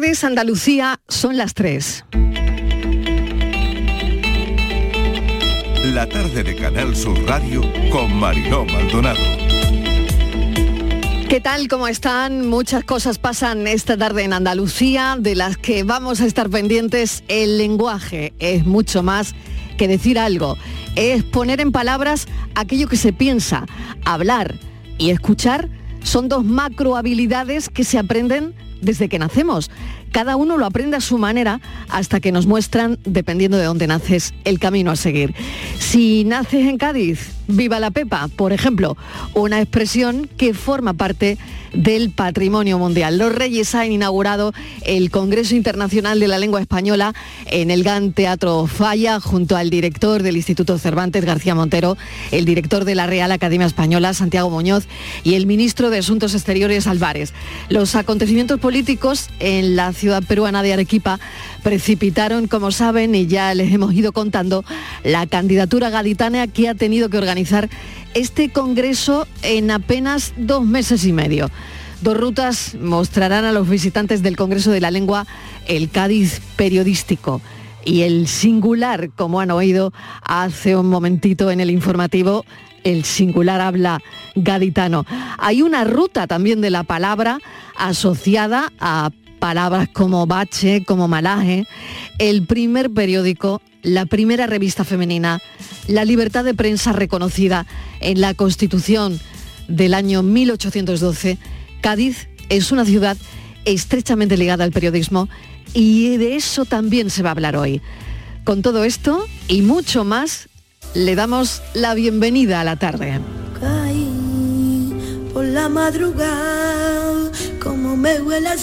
Andalucía son las 3. La tarde de Canal Sur Radio con Mariló Maldonado. ¿Qué tal? ¿Cómo están? Muchas cosas pasan esta tarde en Andalucía, de las que vamos a estar pendientes. El lenguaje es mucho más que decir algo, es poner en palabras aquello que se piensa. Hablar y escuchar son dos macro habilidades que se aprenden desde que nacemos. Cada uno lo aprende a su manera hasta que nos muestran, dependiendo de dónde naces, el camino a seguir. Si naces en Cádiz, viva la Pepa, por ejemplo, una expresión que forma parte del patrimonio mundial. Los Reyes han inaugurado el Congreso Internacional de la Lengua Española en el GAN Teatro Falla junto al director del Instituto Cervantes, García Montero, el director de la Real Academia Española, Santiago Muñoz, y el ministro de Asuntos Exteriores, Álvarez. Los acontecimientos políticos en la ciudad peruana de Arequipa precipitaron, como saben, y ya les hemos ido contando, la candidatura gaditana que ha tenido que organizar este Congreso en apenas dos meses y medio. Dos rutas mostrarán a los visitantes del Congreso de la Lengua el Cádiz periodístico y el singular, como han oído hace un momentito en el informativo, el singular habla gaditano. Hay una ruta también de la palabra asociada a palabras como bache, como malaje, el primer periódico, la primera revista femenina, la libertad de prensa reconocida en la Constitución del año 1812, Cádiz es una ciudad estrechamente ligada al periodismo y de eso también se va a hablar hoy. Con todo esto y mucho más, le damos la bienvenida a la tarde. como me huele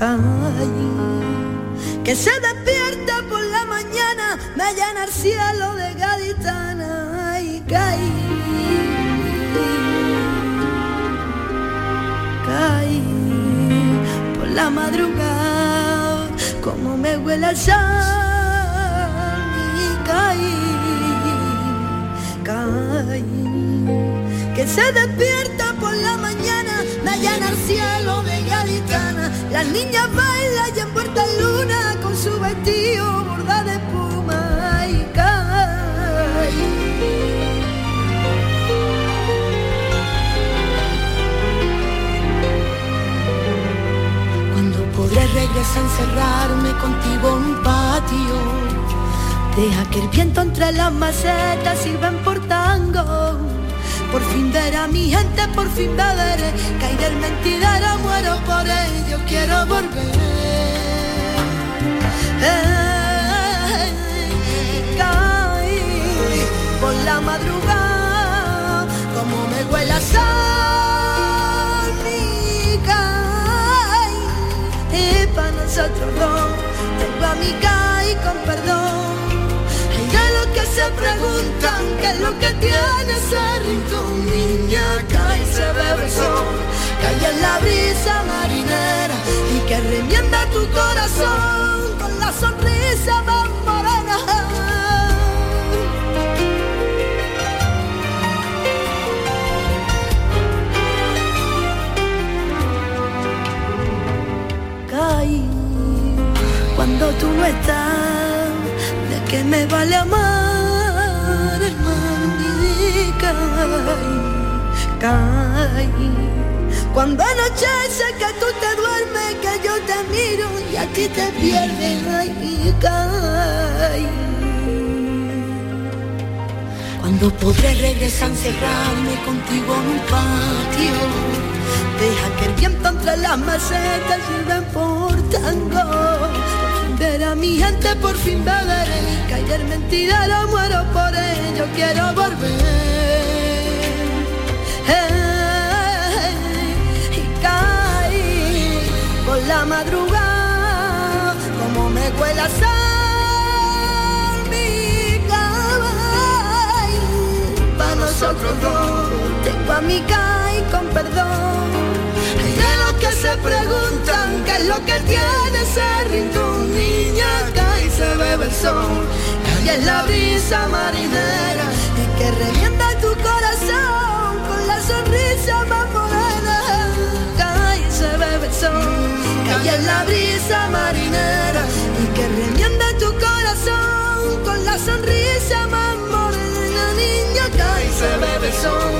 a que se despierta por la mañana, me llena el cielo de gaditana y caí. Caí por la madrugada, como me huele el sol y caí, caí, que se despierta por la mañana, llena el cielo de gaditana, las niñas bailan y en puerta luna con su vestido borda de espuma y cae. Cuando podré regresar a encerrarme contigo en un patio, deja que el viento entre las macetas y ven por tango. Por fin ver a mi gente, por fin beberé, caer el mentidero, muero por ello, quiero volver. caí por la madrugada, como me huele a sal, mi caí, y para nosotros dos, tengo a mi caí con perdón. Se preguntan qué es lo que tiene ese rincón, niña, caí se bebe el sol, cae en la brisa marinera y que remienda tu corazón con la sonrisa más morena. Caí cuando tú no estás, de qué me vale amar, Cuando anochece que tú te duermes, que yo te miro y a ti te pierdes, ay, caí. Cuando podré regresar encerrarme contigo en un patio, deja que el viento entre las macetas lleven por tango. Ver a mi gente por fin beberé, caer mentidero, muero por ello, quiero volver. Hey, y caí por la madrugada, como me cuela sal, mi caballo. para nosotros dos, tengo a mi caí con perdón preguntan qué es lo que tiene ese rincón, niña, cae y se bebe el sol. Y es la brisa marinera y que revienta tu corazón con la sonrisa más morena. Cae y se bebe el sol. Cae en la brisa marinera y que revienta tu corazón con la sonrisa más morena. Niña, cae y se bebe el sol.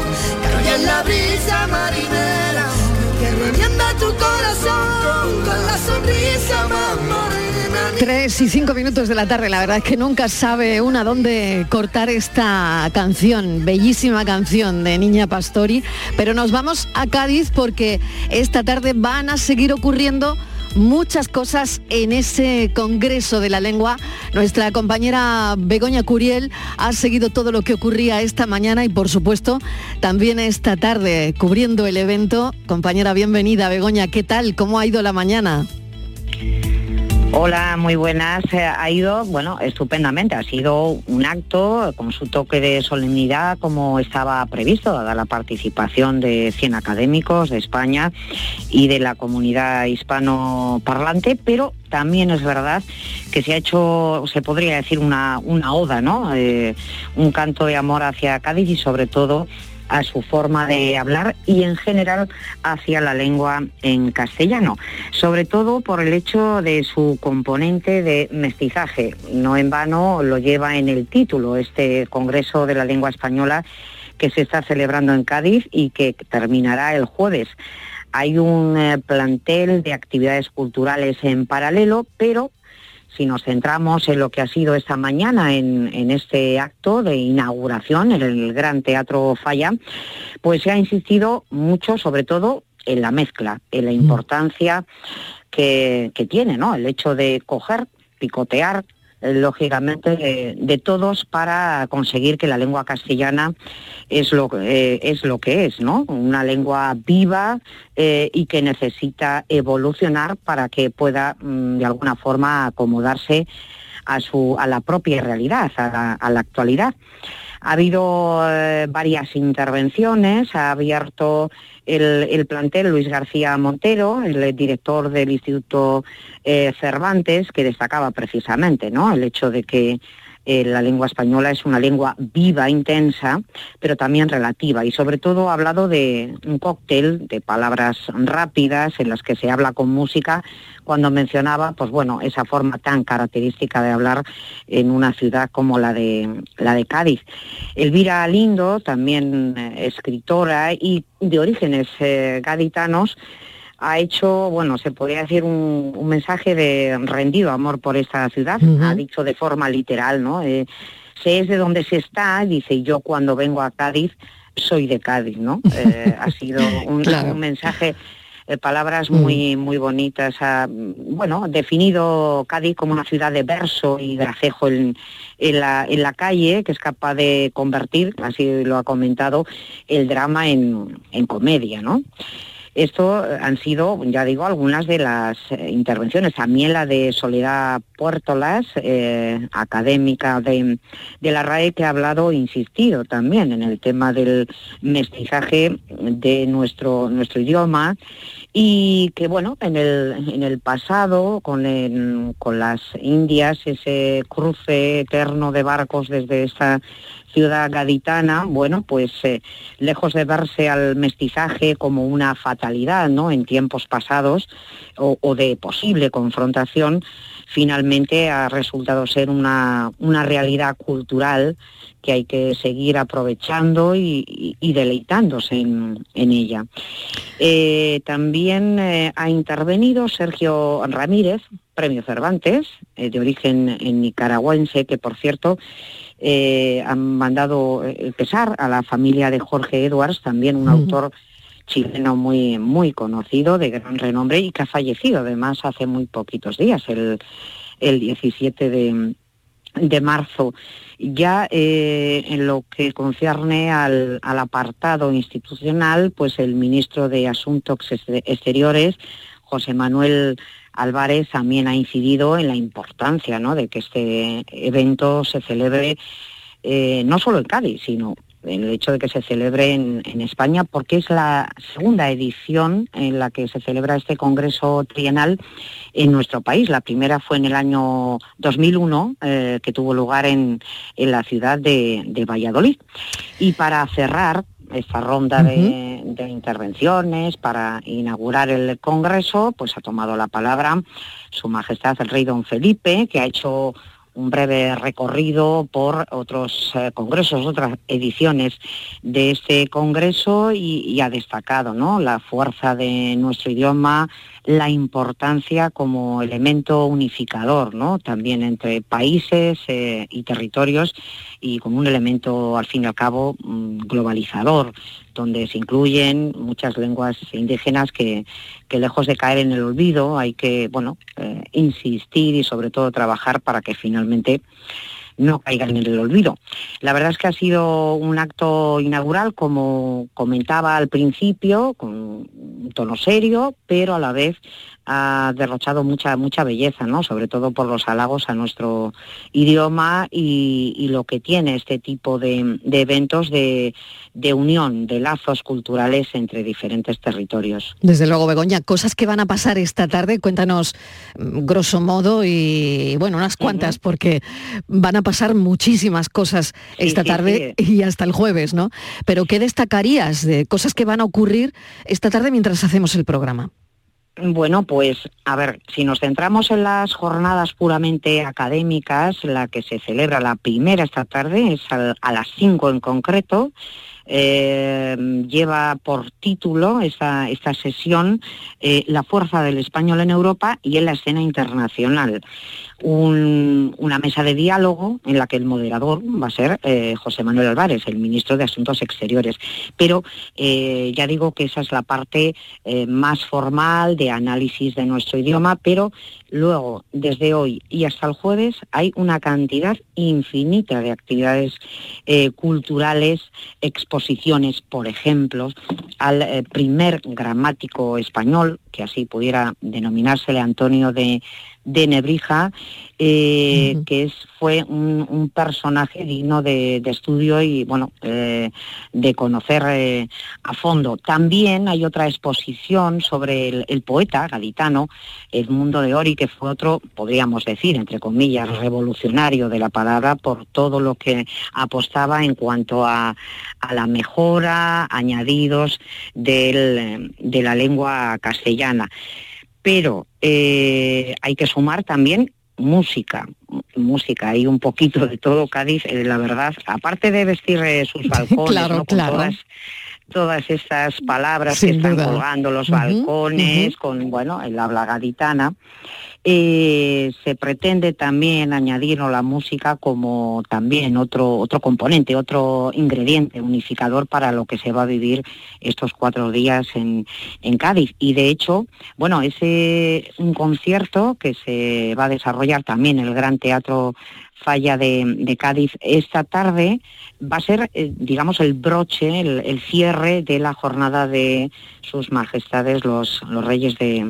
Cae en la brisa marinera. Tres y cinco minutos de la tarde, la verdad es que nunca sabe una dónde cortar esta canción, bellísima canción de Niña Pastori, pero nos vamos a Cádiz porque esta tarde van a seguir ocurriendo muchas cosas en ese Congreso de la Lengua. Nuestra compañera Begoña Curiel ha seguido todo lo que ocurría esta mañana y por supuesto también esta tarde cubriendo el evento. Compañera, bienvenida Begoña, ¿qué tal? ¿Cómo ha ido la mañana? Hola, muy buenas. Eh, ha ido, bueno, estupendamente. Ha sido un acto con su toque de solemnidad como estaba previsto, dada la participación de 100 académicos de España y de la comunidad hispanoparlante, pero también es verdad que se ha hecho, se podría decir, una, una oda, ¿no? Eh, un canto de amor hacia Cádiz y sobre todo a su forma de hablar y en general hacia la lengua en castellano, sobre todo por el hecho de su componente de mestizaje. No en vano lo lleva en el título este Congreso de la Lengua Española que se está celebrando en Cádiz y que terminará el jueves. Hay un eh, plantel de actividades culturales en paralelo, pero si nos centramos en lo que ha sido esta mañana en, este acto de inauguración en el Gran Teatro Falla, pues se ha insistido mucho, sobre todo, en la mezcla, en la mm. importancia que, que tiene, ¿no? El hecho de coger, picotear, lógicamente, de, todos para conseguir que la lengua castellana es lo, eh, es lo que es, ¿no? Una lengua viva eh, y que necesita evolucionar para que pueda, mm, de alguna forma, acomodarse a, su, a la propia realidad, a la actualidad. Ha habido eh, varias intervenciones, ha abierto el, plantel Luis García Montero, el director del Instituto eh, Cervantes, que destacaba precisamente ¿no? el hecho de que eh, la lengua española es una lengua viva, intensa, pero también relativa. Y sobre todo ha hablado de un cóctel de palabras rápidas en las que se habla con música, cuando mencionaba, pues bueno, esa forma tan característica de hablar en una ciudad como la de, la de Cádiz. Elvira Lindo, también eh, escritora y de orígenes eh, gaditanos, ha hecho, bueno, se podría decir un, mensaje de rendido amor por esta ciudad, ha dicho de forma literal, ¿no? Eh, sé es de donde se está, dice, yo cuando vengo a Cádiz soy de Cádiz, ¿no? Eh, ha sido un, mensaje de palabras muy muy bonitas. Ha, bueno, definido Cádiz como una ciudad de verso y gracejo en, en, la, en la calle, que es capaz de convertir, así lo ha comentado, el drama en, en comedia, ¿no? Esto eh, han sido, ya digo, algunas de las eh, intervenciones. También la de Soledad Puertolas, eh, académica de, la RAE, que ha hablado, insistido también en el tema del mestizaje de nuestro, nuestro idioma y que bueno, en el, en el pasado, con, con las Indias, ese cruce eterno de barcos desde esta ciudad gaditana, bueno, pues eh, lejos de verse al mestizaje como una fatalidad, ¿no? En tiempos pasados o, de posible confrontación, finalmente ha resultado ser una, una realidad cultural que hay que seguir aprovechando y, deleitándose en, ella. Eh, también eh, ha intervenido Sergio Ramírez, premio Cervantes, de origen nicaragüense, que por cierto eh, han mandado el eh, pesar a la familia de Jorge Edwards, también un autor chileno muy, muy conocido, de gran renombre y que ha fallecido además hace muy poquitos días, el, el 17 de, marzo. Ya eh, en lo que concierne al, al, apartado institucional, pues el ministro de Asuntos Exteriores, José Manuel Álvarez también ha incidido en la importancia de que este evento se celebre eh, no solo en Cádiz, sino en el hecho de que se celebre en, España, porque es la segunda edición en la que se celebra este Congreso Trienal en nuestro país. La primera fue en el año 2001, eh, que tuvo lugar en, la ciudad de Valladolid. Y para cerrar, esta ronda de, intervenciones para inaugurar el Congreso, pues ha tomado la palabra Su Majestad el Rey Don Felipe, que ha hecho un breve recorrido por otros eh, congresos, otras ediciones de este congreso y, ha destacado ¿no? la fuerza de nuestro idioma, la importancia como elemento unificador. También entre países eh, y territorios y como un elemento, al fin y al cabo, mm, globalizador, donde se incluyen muchas lenguas indígenas que, lejos de caer en el olvido hay que, bueno, eh, insistir y sobre todo trabajar para que finalmente no caigan en el olvido. La verdad es que ha sido un acto inaugural, como comentaba al principio, con un tono serio, pero a la vez ha derrochado mucha mucha belleza, ¿no? Sobre todo por los halagos a nuestro idioma y, lo que tiene este tipo de, eventos de, unión, de lazos culturales entre diferentes territorios. Desde luego, Begoña, cosas que van a pasar esta tarde, cuéntanos mm, grosso modo y bueno, unas cuantas, porque van a pasar muchísimas cosas esta tarde y hasta el jueves, ¿no? Pero ¿qué destacarías de cosas que van a ocurrir esta tarde mientras hacemos el programa? Bueno, pues a ver, si nos centramos en las jornadas puramente académicas, la que se celebra la primera esta tarde es a, las 5 en concreto, eh, lleva por título esta, esta sesión eh, La fuerza del español en Europa y en la escena internacional una mesa de diálogo en la que el moderador va a ser eh, José Manuel Álvarez, el ministro de Asuntos Exteriores. Pero eh, ya digo que esa es la parte eh, más formal de análisis de nuestro idioma, pero luego, desde hoy y hasta el jueves, hay una cantidad infinita de actividades culturales, exposiciones, por ejemplo, al primer gramático español, que así pudiera denominársele Antonio de de Nebrija, eh, que es, fue un, personaje digno de, estudio y bueno, eh, de conocer eh, a fondo. También hay otra exposición sobre el, poeta gaditano, Edmundo de Ori, que fue otro, podríamos decir, entre comillas, revolucionario de la palabra por todo lo que apostaba en cuanto a, la mejora, añadidos de la lengua castellana pero eh, hay que sumar también música, música, hay un poquito de todo Cádiz, eh, la verdad, aparte de vestir eh, sus balcones, con todas, todas estas palabras que están colgando los balcones, con bueno, el habla gaditana, eh, se pretende también añadir la música como también otro, otro componente, otro ingrediente unificador para lo que se va a vivir estos cuatro días en, en Cádiz. Y de hecho, bueno, es un concierto que se va a desarrollar también el Gran Teatro Falla de, Cádiz esta tarde va a ser, eh, digamos, el broche, el, cierre de la jornada de sus majestades los, los reyes de,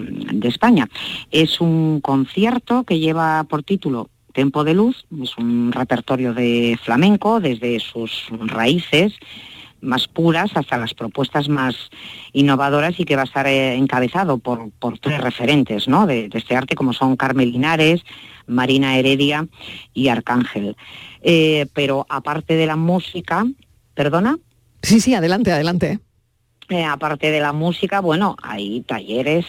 España. Es un concierto que lleva por título Tempo de Luz, es un repertorio de flamenco desde sus raíces más puras hasta las propuestas más innovadoras y que va a estar eh, encabezado por, por tres referentes ¿no? de, de, este arte como son Carmen Linares, Marina Heredia y Arcángel. Eh, pero aparte de la música, ¿perdona? Sí, sí, adelante, adelante. Eh, aparte de la música, bueno, hay talleres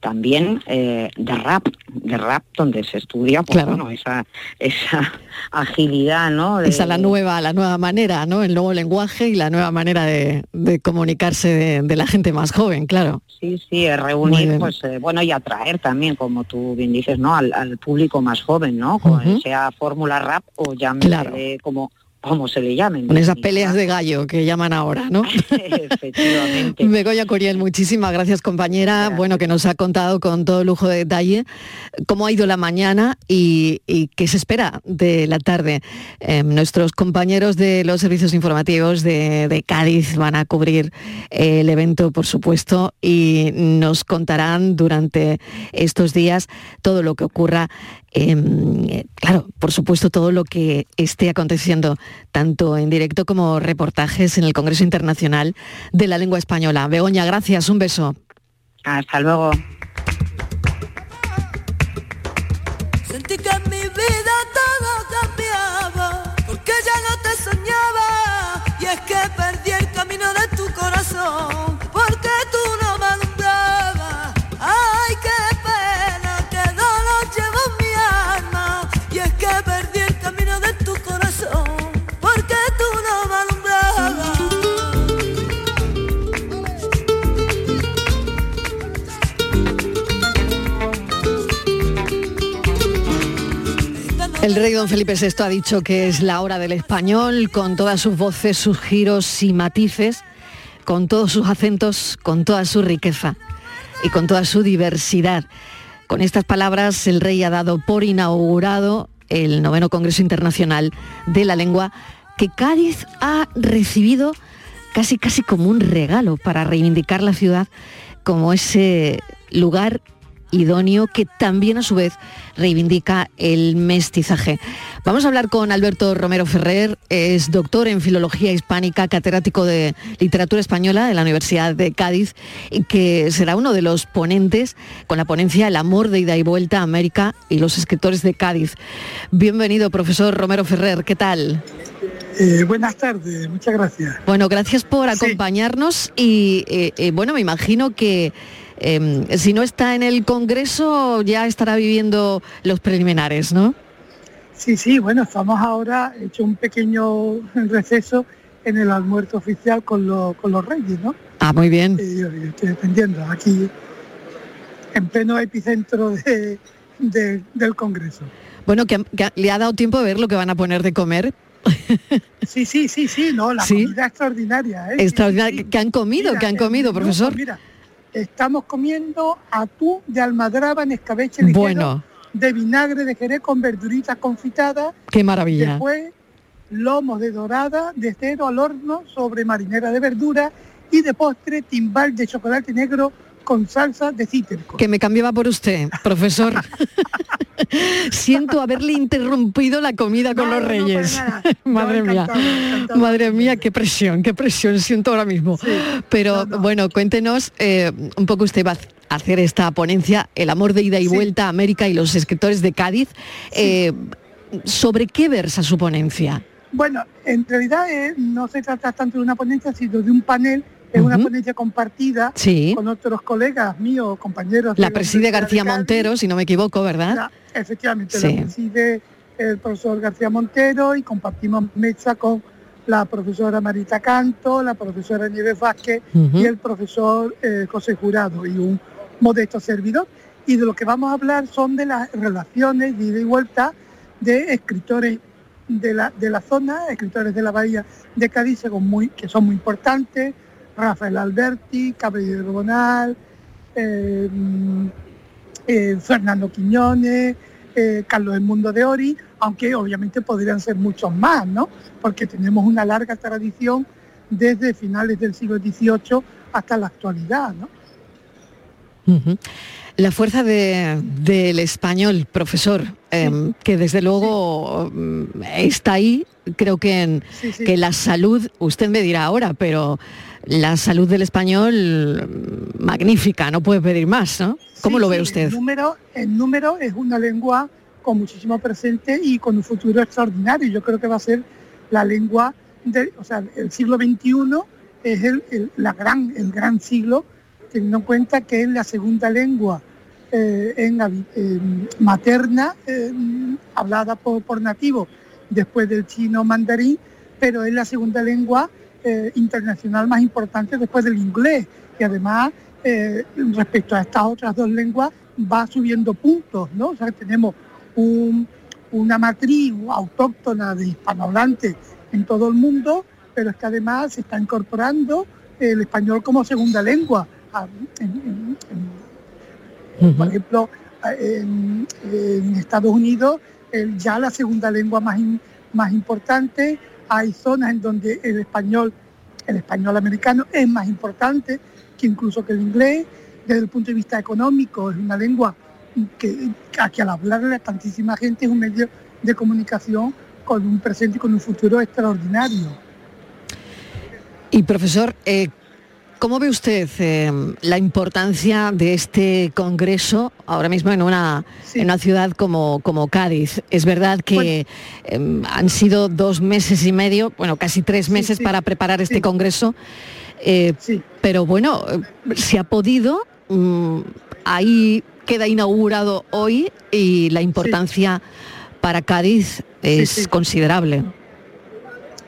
también eh, de rap, de rap donde se estudia pues, esa, esa agilidad, ¿no? esa la nueva, la nueva manera, ¿no? El nuevo lenguaje y la nueva manera de, comunicarse de, la gente más joven, claro. Sí, sí, reunir, pues eh, bueno, y atraer también, como tú bien dices, ¿no? Al, público más joven, ¿no? Sea fórmula rap o ya como como se le llamen. Con esas peleas de gallo que llaman ahora, ¿no? Efectivamente. Begoña Curiel, muchísimas gracias compañera. Bueno, que nos ha contado con todo lujo de detalle cómo ha ido la mañana y, qué se espera de la tarde. Em, nuestros compañeros de los servicios informativos de, de Cádiz van a cubrir el evento, por supuesto, y nos contarán durante estos días todo lo que ocurra Em, claro, por supuesto, todo lo que esté aconteciendo, tanto en directo como reportajes en el Congreso Internacional de la Lengua Española. Begoña, gracias, un beso. Hasta luego. Rey don Felipe VI ha dicho que es la hora del español, con todas sus voces, sus giros y matices, con todos sus acentos, con toda su riqueza y con toda su diversidad. Con estas palabras, el rey ha dado por inaugurado el noveno Congreso Internacional de la Lengua, que Cádiz ha recibido casi casi como un regalo para reivindicar la ciudad como ese lugar idóneo que también a su vez reivindica el mestizaje. Vamos a hablar con Alberto Romero Ferrer, es doctor en Filología Hispánica, catedrático de Literatura Española de la Universidad de Cádiz, y que será uno de los ponentes con la ponencia El amor de ida y vuelta a América y los escritores de Cádiz. Bienvenido, profesor Romero Ferrer, ¿qué tal? Eh, buenas tardes, muchas gracias. Bueno, gracias por acompañarnos y eh, eh, bueno, me imagino que Em, si no está en el Congreso, ya estará viviendo los preliminares, ¿no? Sí, sí, bueno, estamos ahora, hecho un pequeño receso en el almuerzo oficial con, los reyes, ¿no? Ah, muy bien. estoy dependiendo, aquí en pleno epicentro del Congreso. Bueno, que, le ha dado tiempo de ver lo que van a poner de comer. Sí, sí, sí, sí, no, la comida extraordinaria. ¿eh? Extraordinaria. ¿Qué han comido? ¿Qué han comido, profesor? Pues mira, estamos comiendo atún de almadraba en escabeche ligero, bueno. de vinagre de jerez con verduritas confitadas. Qué maravilla. Después, lomos de dorada de cero al horno sobre marinera de verdura y de postre timbal de chocolate negro con salsa de cítrico. Que me cambiaba por usted, profesor. Siento haberle interrumpido la comida con los reyes. madre mía, madre mía, qué presión, qué presión siento ahora mismo. Pero bueno, cuéntenos eh, un poco usted va a hacer esta ponencia, El amor de ida y vuelta a América y los escritores de Cádiz. Eh, ¿Sobre qué versa su ponencia? Bueno, en realidad eh, no se trata tanto de una ponencia, sino de un panel es una ponencia compartida con otros colegas míos, compañeros. La preside García Montero, si no me equivoco, ¿verdad? efectivamente, la preside el profesor García Montero y compartimos mesa con la profesora Marita Canto, la profesora Nieves Vázquez y el profesor eh, José Jurado y un modesto servidor. Y de lo que vamos a hablar son de las relaciones de ida y vuelta de escritores de la, de la zona, escritores de la bahía de Cádiz, muy, que son muy importantes, Rafael Alberti, Caballero Bonal, eh, eh, Fernando Quiñones, eh, Carlos del Mundo de Ori, aunque obviamente podrían ser muchos más, ¿no? Porque tenemos una larga tradición desde finales del siglo XVIII hasta la actualidad, ¿no? La fuerza del español, profesor, em, que desde luego mm, está ahí, creo que, en, que la salud, usted me dirá ahora, pero la salud del español magnífica, no puede pedir más, ¿no? ¿Cómo lo ve usted? El número, el número es una lengua con muchísimo presente y con un futuro extraordinario. Yo creo que va a ser la lengua, de, o sea, el siglo XXI es el, la gran, el gran siglo, teniendo en cuenta que es la segunda lengua eh, en, materna hablada por, por nativos después del chino mandarín, pero es la segunda lengua eh, internacional más importante después del inglés y además eh, respecto a estas otras dos lenguas va subiendo puntos, ¿no? O sea, tenemos una matriz autóctona de hispanohablantes en todo el mundo, pero es que además se está incorporando el español como segunda lengua. Ah, por ejemplo, en, Estados Unidos ya la segunda lengua más, más importante hay zonas en donde el español, el español americano es más importante que incluso que el inglés. Desde el punto de vista económico es una lengua que, que al hablarle a tantísima gente es un medio de comunicación con un presente y con un futuro extraordinario. Y profesor, eh, ¿Cómo ve usted eh, la importancia de este congreso ahora mismo en una, en una ciudad como, como Cádiz? Es verdad que em, han sido dos meses y medio, bueno, casi tres meses para preparar este congreso, eh, pero bueno, se ha podido, mm, ahí queda inaugurado hoy y la importancia para Cádiz es considerable.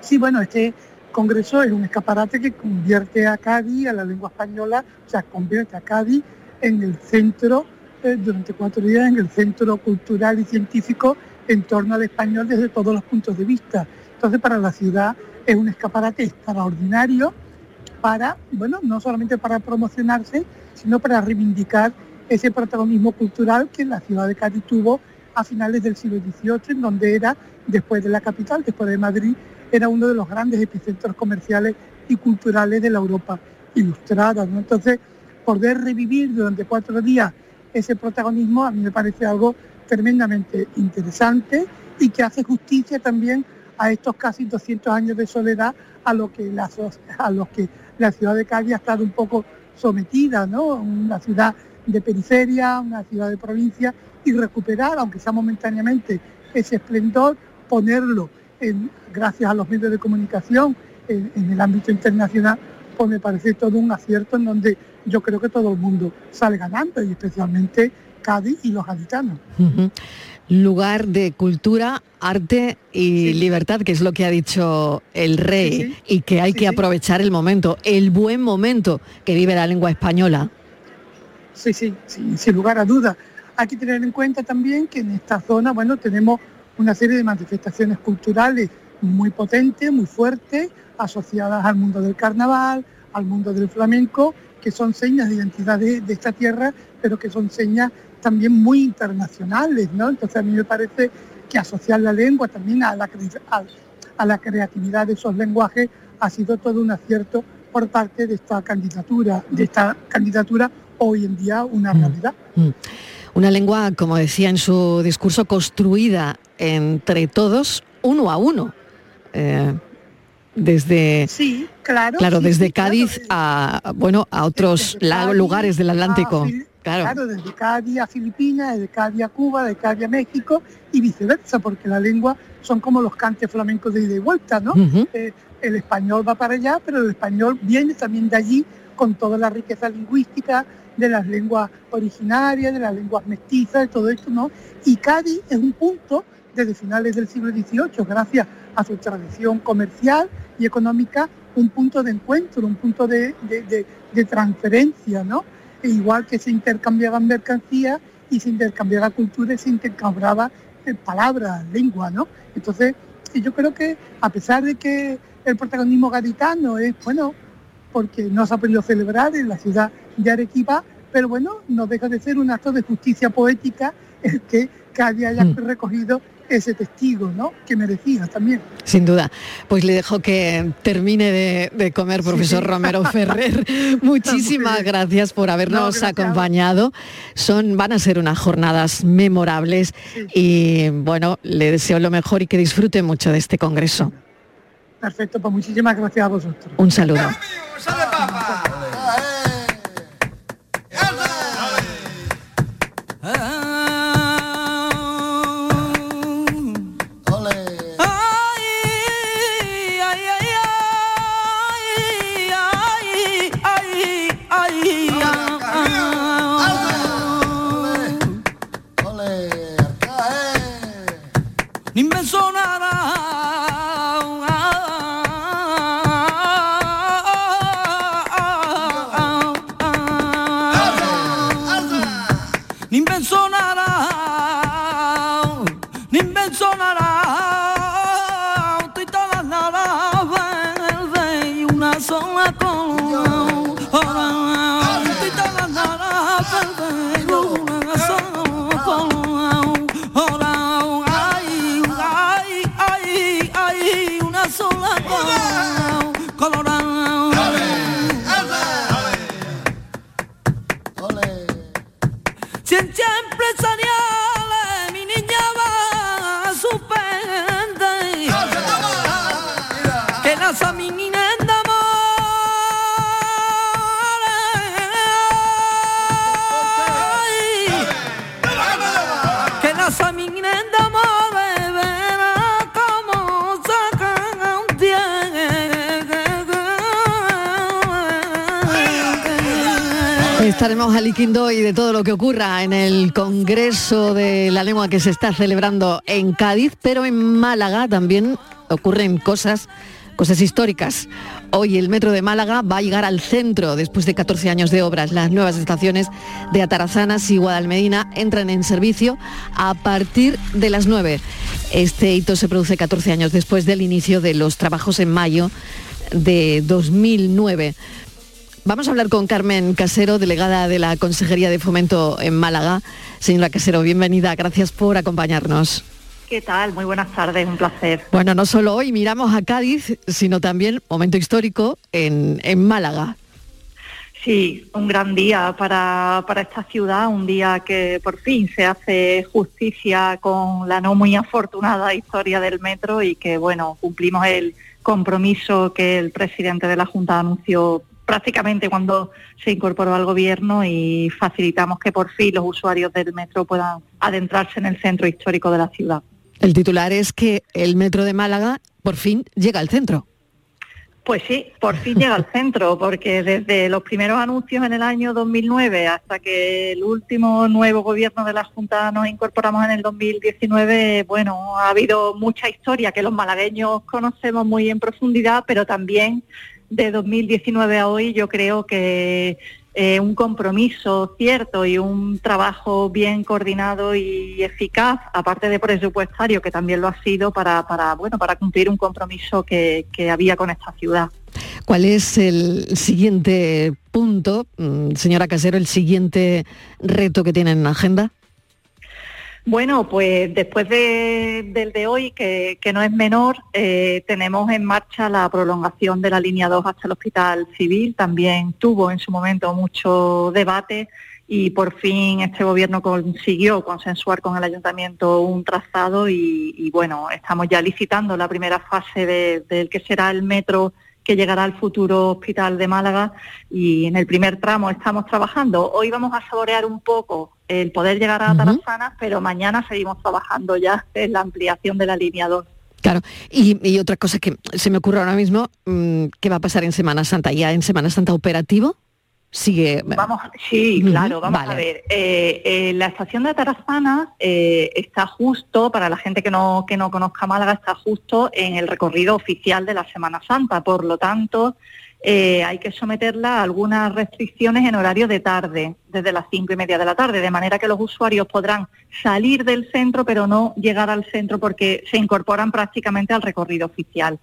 Sí, bueno, este Congreso es un escaparate que convierte a Cádiz, a la lengua española, o sea, convierte a Cádiz en el centro, eh, durante cuatro días, en el centro cultural y científico en torno al español desde todos los puntos de vista. Entonces para la ciudad es un escaparate extraordinario para, bueno, no solamente para promocionarse, sino para reivindicar ese protagonismo cultural que la ciudad de Cádiz tuvo a finales del siglo XVIII, en donde era, después de la capital, después de Madrid, era uno de los grandes epicentros comerciales y culturales de la Europa ilustrada. Entonces, poder revivir durante cuatro días ese protagonismo a mí me parece algo tremendamente interesante y que hace justicia también a estos casi 200 años de soledad a, lo que la, a los que la ciudad de Cádiz ha estado un poco sometida, ¿no? Una ciudad de periferia, una ciudad de provincia y recuperar, aunque sea momentáneamente, ese esplendor, ponerlo en, gracias a los medios de comunicación en, el ámbito internacional, pues me parece todo un acierto en donde yo creo que todo el mundo sale ganando y especialmente Cádiz y los gaditanos. Lugar de cultura, arte y libertad, que es lo que ha dicho el rey, y que hay que aprovechar el momento, el buen momento que vive la lengua española. Sí, sí, sin lugar a dudas. Hay que tener en cuenta también que en esta zona, bueno, tenemos una serie de manifestaciones culturales muy potentes, muy fuertes, asociadas al mundo del carnaval, al mundo del flamenco, que son señas de identidad de, esta tierra, pero que son señas también muy internacionales, ¿no? Entonces a mí me parece que asociar la lengua también a la, a la creatividad de esos lenguajes ha sido todo un acierto por parte de esta candidatura, de esta candidatura hoy en día una mm. realidad. Mm. Una lengua, como decía en su discurso, construida entre todos, uno a uno. Eh, desde sí, claro, claro desde Cádiz a bueno a otros lugares del Atlántico. claro. desde Cádiz a Filipinas, desde Cádiz a Cuba, desde Cádiz a México y viceversa, porque la lengua son como los cantes flamencos de ida y vuelta, ¿no? Eh, el español va para allá, pero el español viene también de allí con toda la riqueza lingüística, de las lenguas originarias, de las lenguas mestizas, de todo esto, ¿no? Y Cádiz es un punto desde finales del siglo XVIII, gracias a su tradición comercial y económica, un punto de encuentro, un punto de, transferencia, ¿no? E igual que se intercambiaban mercancías y se intercambiaba cultura y se intercambiaba eh, palabras, lengua, ¿no? Entonces, yo creo que a pesar de que el protagonismo gaditano es, bueno, porque no se ha podido celebrar en la ciudad de Arequipa, pero bueno, no deja de ser un acto de justicia poética el que cada haya mm. recogido ese testigo, ¿no? Que merecía también. Sin duda. Pues le dejo que termine de, comer, profesor Romero Ferrer. Muchísimas gracias por habernos acompañado. Son, van a ser unas jornadas memorables y bueno, le deseo lo mejor y que disfrute mucho de este congreso. Perfecto, pues muchísimas gracias a vosotros. Un saludo. Aliquindo y de todo lo que ocurra en el Congreso de la Lengua que se está celebrando en Cádiz, pero en Málaga también ocurren cosas, cosas históricas. Hoy el metro de Málaga va a llegar al centro después de 14 años de obras. Las nuevas estaciones de Atarazanas y Guadalmedina entran en servicio a partir de las 9. Este hito se produce 14 años después del inicio de los trabajos en mayo de 2009. Vamos a hablar con Carmen Casero, delegada de la Consejería de Fomento en Málaga. Señora Casero, bienvenida. Gracias por acompañarnos. ¿Qué tal? Muy buenas tardes, un placer. Bueno, no solo hoy miramos a Cádiz, sino también momento histórico en, Málaga. Sí, un gran día para, para, esta ciudad, un día que por fin se hace justicia con la no muy afortunada historia del metro y que, bueno, cumplimos el compromiso que el presidente de la Junta anunció prácticamente cuando se incorporó al gobierno y facilitamos que por fin los usuarios del metro puedan adentrarse en el centro histórico de la ciudad. El titular es que el metro de Málaga por fin llega al centro. Pues sí, por fin llega al centro, porque desde los primeros anuncios en el año 2009 hasta que el último nuevo gobierno de la Junta nos incorporamos en el 2019, bueno, ha habido mucha historia que los malagueños conocemos muy en profundidad, pero también de 2019 a hoy yo creo que eh, un compromiso cierto y un trabajo bien coordinado y eficaz, aparte de presupuestario, que también lo ha sido para, bueno, para cumplir un compromiso que, que había con esta ciudad. ¿Cuál es el siguiente punto, mm, señora Casero, el siguiente reto que tienen en la agenda? Bueno, pues después del de hoy, que, no es menor, eh, tenemos en marcha la prolongación de la línea 2 hasta el Hospital Civil. También tuvo en su momento mucho debate y por fin este gobierno consiguió consensuar con el ayuntamiento un trazado y, bueno, estamos ya licitando la primera fase del que será el metro que llegará al futuro hospital de Málaga y en el primer tramo estamos trabajando. Hoy vamos a saborear un poco el poder llegar a Tarazana, pero mañana seguimos trabajando ya en la ampliación de la línea 2. Claro, y, otra cosa que se me ocurre ahora mismo, mm, ¿qué va a pasar en Semana Santa? ¿Ya en Semana Santa operativo? Sigue. Vamos, sí, claro, vamos a ver. Eh, eh, la estación de Tarazana eh, está justo, para la gente que no, que no conozca Málaga, está justo en el recorrido oficial de la Semana Santa. Por lo tanto, hay que someterla a algunas restricciones en horario de tarde, desde las cinco y media de la tarde, de manera que los usuarios podrán salir del centro, pero no llegar al centro porque se incorporan prácticamente al recorrido oficial.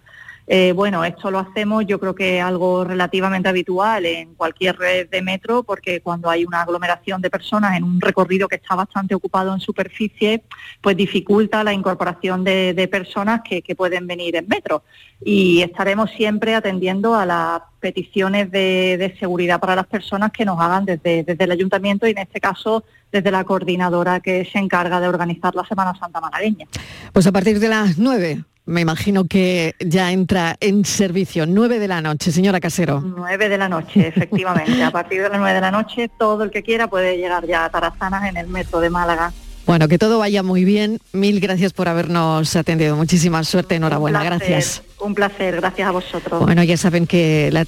Eh, bueno, esto lo hacemos yo creo que algo relativamente habitual en cualquier red de metro porque cuando hay una aglomeración de personas en un recorrido que está bastante ocupado en superficie, pues dificulta la incorporación de, personas que, pueden venir en metro. Y estaremos siempre atendiendo a las peticiones de, seguridad para las personas que nos hagan desde, desde el ayuntamiento y en este caso desde la coordinadora que se encarga de organizar la Semana Santa malagueña. Pues a partir de las nueve me imagino que ya entra en servicio. 9 de la noche, señora Casero. 9 de la noche, efectivamente. a partir de las 9 de la noche, todo el que quiera puede llegar ya a Tarazanas en el metro de Málaga. Bueno, que todo vaya muy bien. Mil gracias por habernos atendido. Muchísima suerte, enhorabuena. gracias. Un placer, gracias a vosotros. Bueno, ya saben que la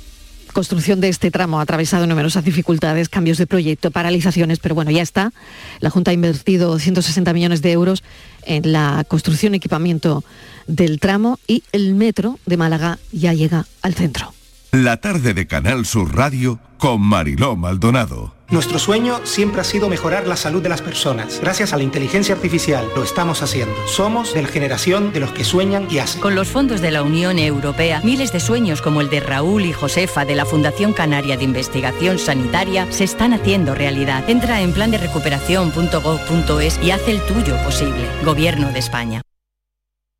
construcción de este tramo ha atravesado numerosas dificultades, cambios de proyecto, paralizaciones, pero bueno, ya está. La Junta ha invertido 160 millones de euros en la construcción y equipamiento del tramo y el metro de Málaga ya llega al centro. La tarde de Canal Sur Radio con Mariló Maldonado. Nuestro sueño siempre ha sido mejorar la salud de las personas. Gracias a la inteligencia artificial lo estamos haciendo. Somos de la generación de los que sueñan y hacen. Con los fondos de la Unión Europea, miles de sueños como el de Raúl y Josefa de la Fundación Canaria de Investigación Sanitaria se están haciendo realidad. Entra en plan de recuperación.gov.es y haz el tuyo posible. Gobierno de España.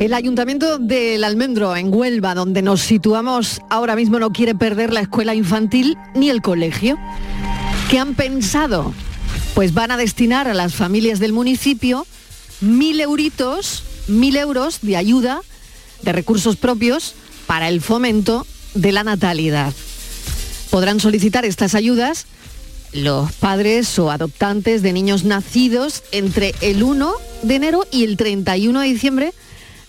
El Ayuntamiento del Almendro, en Huelva, donde nos situamos ahora mismo, no quiere perder la escuela infantil ni el colegio. ¿Qué han pensado? Pues van a destinar a las familias del municipio mil euritos, mil euros de ayuda, de recursos propios, para el fomento de la natalidad. Podrán solicitar estas ayudas los padres o adoptantes de niños nacidos entre el 1 de enero y el 31 de diciembre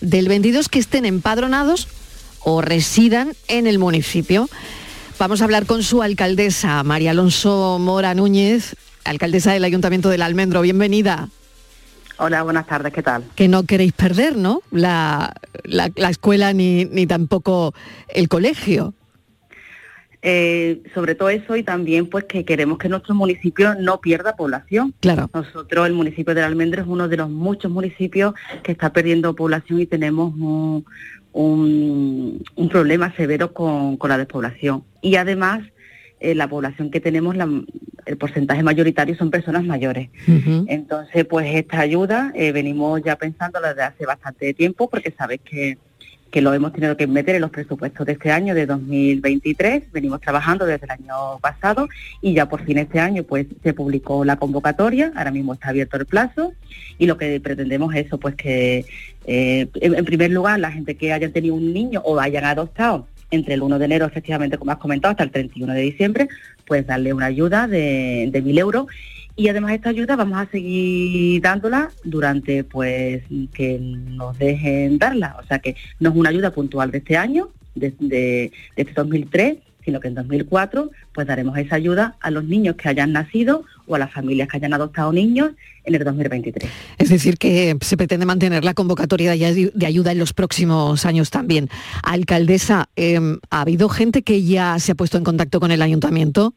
del 22 que estén empadronados o residan en el municipio. Vamos a hablar con su alcaldesa, María Alonso Mora Núñez, alcaldesa del Ayuntamiento del Almendro. Bienvenida. Hola, buenas tardes, ¿qué tal? Que no queréis perder, ¿no? La, la, escuela ni, ni tampoco el colegio. Eh, sobre todo eso y también pues que queremos que nuestro municipio no pierda población. Claro. Nosotros, el municipio de Almendro es uno de los muchos municipios que está perdiendo población y tenemos un, un, problema severo con, la despoblación. Y además, eh, la población que tenemos, el porcentaje mayoritario son personas mayores. Entonces, pues esta ayuda eh, venimos ya pensando desde hace bastante tiempo porque sabes que que lo hemos tenido que meter en los presupuestos de este año, de 2023. Venimos trabajando desde el año pasado y ya por fin este año pues se publicó la convocatoria, ahora mismo está abierto el plazo. Y lo que pretendemos es eso, pues que eh, en, primer lugar la gente que haya tenido un niño o hayan adoptado entre el 1 de enero, efectivamente, como has comentado, hasta el 31 de diciembre, pues darle una ayuda de, de 1.000 euros y además esta ayuda vamos a seguir dándola durante pues que nos dejen darla. O sea que no es una ayuda puntual de este año, de, de, este 2003, sino que en 2004 pues daremos esa ayuda a los niños que hayan nacido o a las familias que hayan adoptado niños en el 2023. Es decir, que se pretende mantener la convocatoria de ayuda en los próximos años también. Alcaldesa, em, ¿ha habido gente que ya se ha puesto en contacto con el ayuntamiento?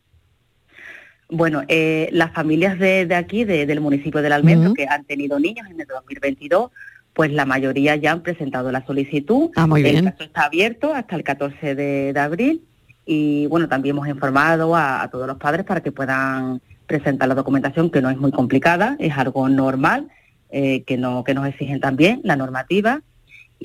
Bueno, eh, las familias de, aquí, del municipio del Almendro, que han tenido niños en el 2022, pues la mayoría ya han presentado la solicitud. Ah, muy bien. El caso está abierto hasta el 14 de, abril y bueno, también hemos informado a, todos los padres para que puedan presentar la documentación, que no es muy complicada, es algo normal, eh, que, no, que nos exigen también la normativa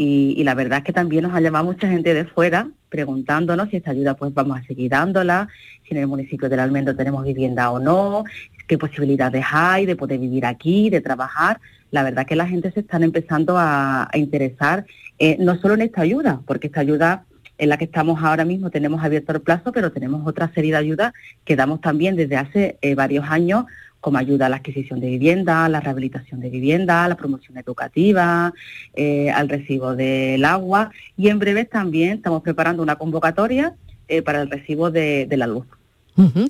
y, la verdad es que también nos ha llamado mucha gente de fuera preguntándonos si esta ayuda pues vamos a seguir dándola, si en el municipio del Almendro tenemos vivienda o no, qué posibilidades hay de poder vivir aquí, de trabajar. La verdad que la gente se están empezando a, interesar eh, no solo en esta ayuda, porque esta ayuda en la que estamos ahora mismo tenemos abierto el plazo, pero tenemos otra serie de ayudas que damos también desde hace eh, varios años como ayuda a la adquisición de vivienda, la rehabilitación de vivienda, la promoción educativa, eh, al recibo del agua y en breve también estamos preparando una convocatoria eh, para el recibo de la luz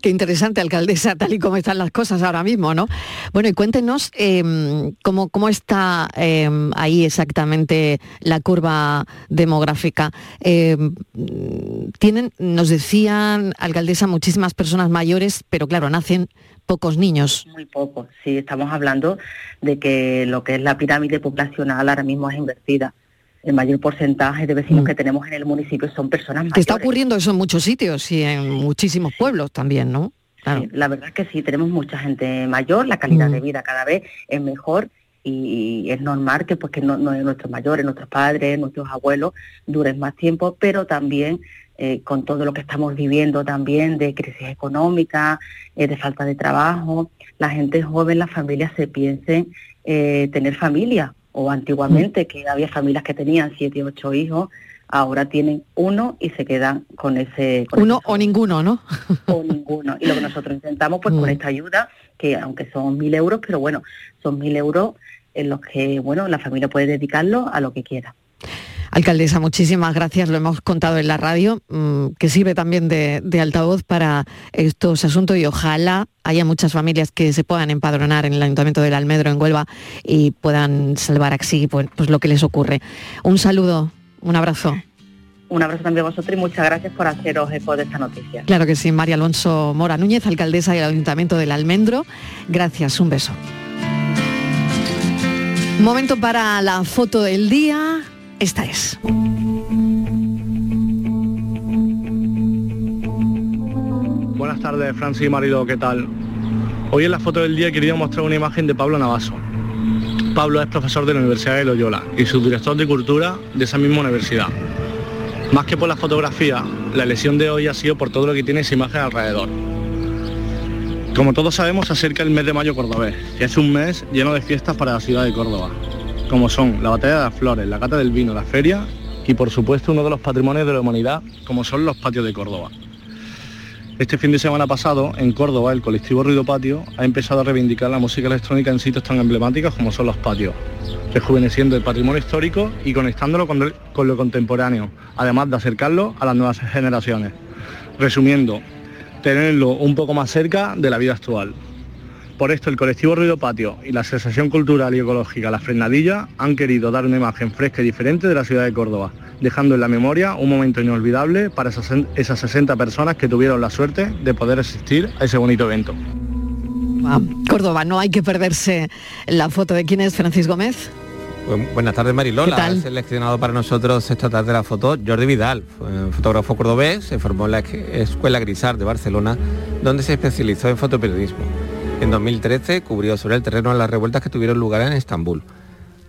qué interesante, alcaldesa, tal y como están las cosas ahora mismo, ¿no? Bueno, y cuéntenos em, cómo, cómo, está em, ahí exactamente la curva demográfica. Em, tienen, nos decían, alcaldesa, muchísimas personas mayores, pero claro, nacen pocos niños. Muy pocos, sí, estamos hablando de que lo que es la pirámide poblacional ahora mismo es invertida el mayor porcentaje de vecinos mm. que tenemos en el municipio son personas mayores. está ocurriendo eso en muchos sitios y en muchísimos pueblos también, ¿no? la verdad es que sí, tenemos mucha gente mayor, la calidad de mm. vida cada vez es mejor y es normal que pues que no, nuestros mayores, nuestros padres, nuestros abuelos duren más tiempo, pero también eh, con todo lo que estamos viviendo también de crisis económica, eh, de falta de trabajo, la gente joven, las familias se piensen eh, tener familia o antiguamente que había familias que tenían siete, ocho hijos, ahora tienen uno y se quedan con ese... uno o ninguno, ¿no? o ninguno. Y lo que nosotros intentamos, pues con mm. esta ayuda, que aunque son mil euros, pero bueno, son mil euros en los que, bueno, la familia puede dedicarlo a lo que quiera. Alcaldesa, muchísimas gracias. Lo hemos contado en la radio, mm, que sirve también de, altavoz para estos asuntos y ojalá haya muchas familias que se puedan empadronar en el Ayuntamiento del Almedro, en Huelva, y puedan salvar así pues, pues lo que les ocurre. Un saludo, un abrazo. Un abrazo también a vosotros y muchas gracias por haceros eco de esta noticia. Claro que sí, María Alonso Mora Núñez, alcaldesa del Ayuntamiento del Almendro. Gracias, un beso. Momento para la foto del día. Esta es. Buenas tardes, Francis y Marido, ¿qué tal? Hoy en la foto del día he querido mostrar una imagen de Pablo Navaso. Pablo es profesor de la Universidad de Loyola y subdirector de Cultura de esa misma universidad. Más que por la fotografía, la elección de hoy ha sido por todo lo que tiene esa imagen alrededor. Como todos sabemos, se acerca el mes de mayo cordobés, y es un mes lleno de fiestas para la ciudad de Córdoba como son la batalla de las flores, la cata del vino, la feria y por supuesto uno de los patrimonios de la humanidad como son los patios de Córdoba. Este fin de semana pasado, en Córdoba, el colectivo Ruido Patio ha empezado a reivindicar la música electrónica en sitios tan emblemáticos como son los patios, rejuveneciendo el patrimonio histórico y conectándolo con, con lo contemporáneo, además de acercarlo a las nuevas generaciones. Resumiendo, tenerlo un poco más cerca de la vida actual. Por esto el colectivo Ruido Patio y la Asociación Cultural y Ecológica La Frenadilla han querido dar una imagen fresca y diferente de la ciudad de Córdoba, dejando en la memoria un momento inolvidable para esas, esas 60 personas que tuvieron la suerte de poder asistir a ese bonito evento. Córdoba, no hay que perderse la foto de quién es Francis Gómez. Buenas tardes Marilola, ha seleccionado para nosotros esta tarde la foto Jordi Vidal, fotógrafo cordobés, se formó en la Escuela Grisar de Barcelona, donde se especializó en fotoperiodismo. En 2013 cubrió sobre el terreno las revueltas que tuvieron lugar en Estambul.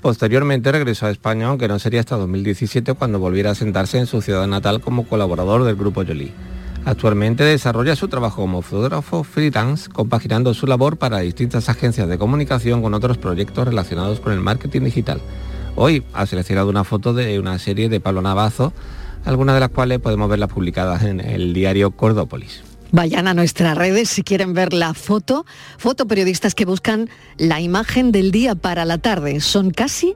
Posteriormente regresó a España, aunque no sería hasta 2017 cuando volviera a sentarse en su ciudad natal como colaborador del grupo Jolie. Actualmente desarrolla su trabajo como fotógrafo freelance, compaginando su labor para distintas agencias de comunicación con otros proyectos relacionados con el marketing digital. Hoy ha seleccionado una foto de una serie de Pablo Navazo, algunas de las cuales podemos verlas publicadas en el diario Cordópolis. Vayan a nuestras redes si quieren ver la foto. Fotoperiodistas que buscan la imagen del día para la tarde. Son casi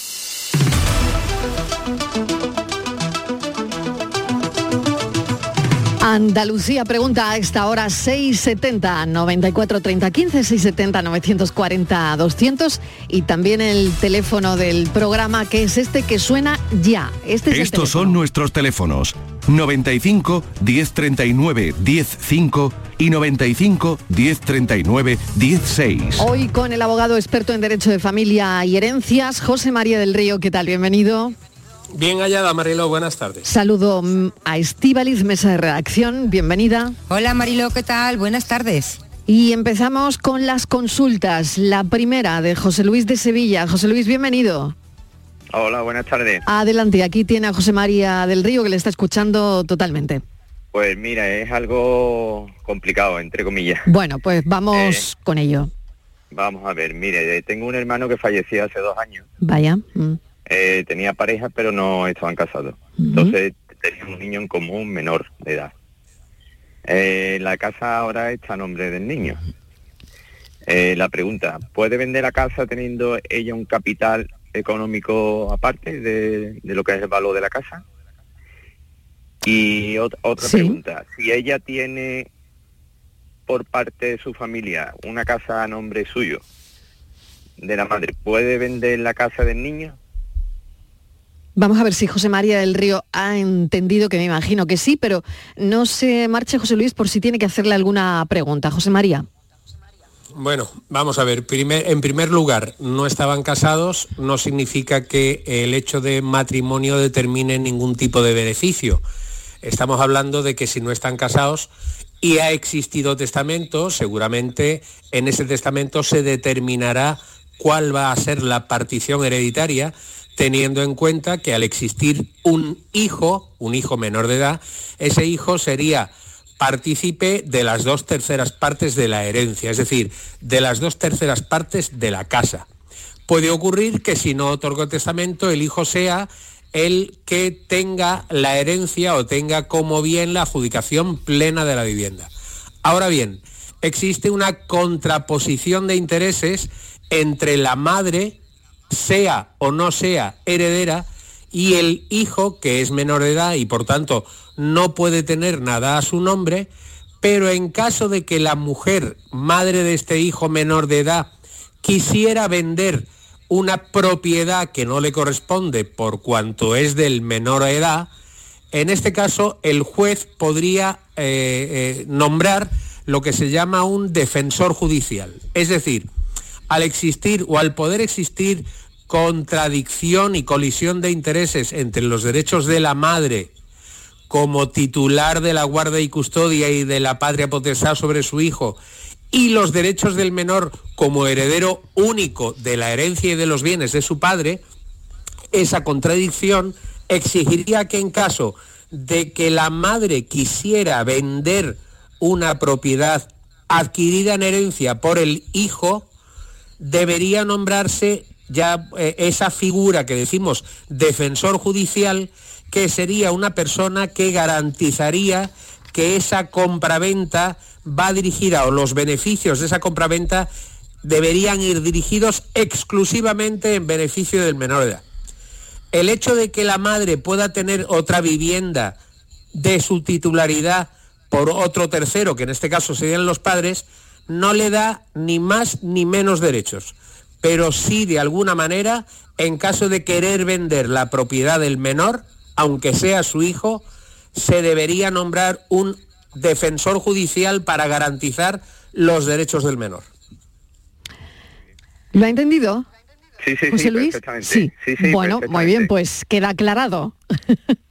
Andalucía pregunta a esta hora 670 94 30 15 670 940 200 y también el teléfono del programa que es este que suena ya. Este es Estos son nuestros teléfonos 95 1039 105 y 95 1039 16. Hoy con el abogado experto en Derecho de Familia y Herencias, José María del Río. ¿Qué tal? Bienvenido. Bien hallada, Marilo, buenas tardes. Saludo mm, a Estíbaliz, mesa de redacción. Bienvenida. Hola Marilo, ¿qué tal? Buenas tardes. Y empezamos con las consultas. La primera de José Luis de Sevilla. José Luis, bienvenido. Hola, buenas tardes. Adelante, aquí tiene a José María del Río que le está escuchando totalmente. Pues mira, es algo complicado, entre comillas. Bueno, pues vamos con ello. Vamos a ver, mire, eh, tengo un hermano que falleció hace dos años. Vaya. mm. Eh, tenía pareja, pero no estaban casados. Entonces tenía un niño en común menor de edad. Eh, la casa ahora está a nombre del niño. Eh, la pregunta, ¿puede vender la casa teniendo ella un capital económico aparte de, de lo que es el valor de la casa? Y ot- otra Sí. pregunta, si ella tiene por parte de su familia una casa a nombre suyo, de la madre, ¿puede vender la casa del niño? Vamos a ver si José María del Río ha entendido, que me imagino que sí, pero no se marche José Luis por si tiene que hacerle alguna pregunta. José María. Bueno, vamos a ver, en primer lugar, no estaban casados, no significa que el hecho de matrimonio determine ningún tipo de beneficio. Estamos hablando de que si no están casados y ha existido testamento, seguramente en ese testamento se determinará cuál va a ser la partición hereditaria, teniendo en cuenta que al existir un hijo, un hijo menor de edad, ese hijo sería partícipe de las dos terceras partes de la herencia, es decir, de las dos terceras partes de la casa. Puede ocurrir que si no otorgó testamento, el hijo sea el que tenga la herencia o tenga como bien la adjudicación plena de la vivienda. Ahora bien, existe una contraposición de intereses entre la madre, sea o no sea heredera, y el hijo, que es menor de edad y por tanto no puede tener nada a su nombre, pero en caso de que la mujer, madre de este hijo menor de edad, quisiera vender una propiedad que no le corresponde por cuanto es del menor edad, en este caso el juez podría eh, eh, nombrar lo que se llama un defensor judicial. Es decir, al existir o al poder existir contradicción y colisión de intereses entre los derechos de la madre como titular de la guardia y custodia y de la patria potestad sobre su hijo y los derechos del menor como heredero único de la herencia y de los bienes de su padre, esa contradicción exigiría que en caso de que la madre quisiera vender una propiedad adquirida en herencia por el hijo, debería nombrarse ya eh, esa figura que decimos defensor judicial, que sería una persona que garantizaría que esa compraventa va dirigida o los beneficios de esa compraventa deberían ir dirigidos exclusivamente en beneficio del menor de edad. El hecho de que la madre pueda tener otra vivienda de su titularidad por otro tercero, que en este caso serían los padres, no le da ni más ni menos derechos, pero sí de alguna manera, en caso de querer vender la propiedad del menor, aunque sea su hijo, se debería nombrar un defensor judicial para garantizar los derechos del menor. ¿Lo ha entendido? Sí, sí, José sí, Luis. perfectamente. Sí. Sí, sí, bueno, muy bien, pues queda aclarado.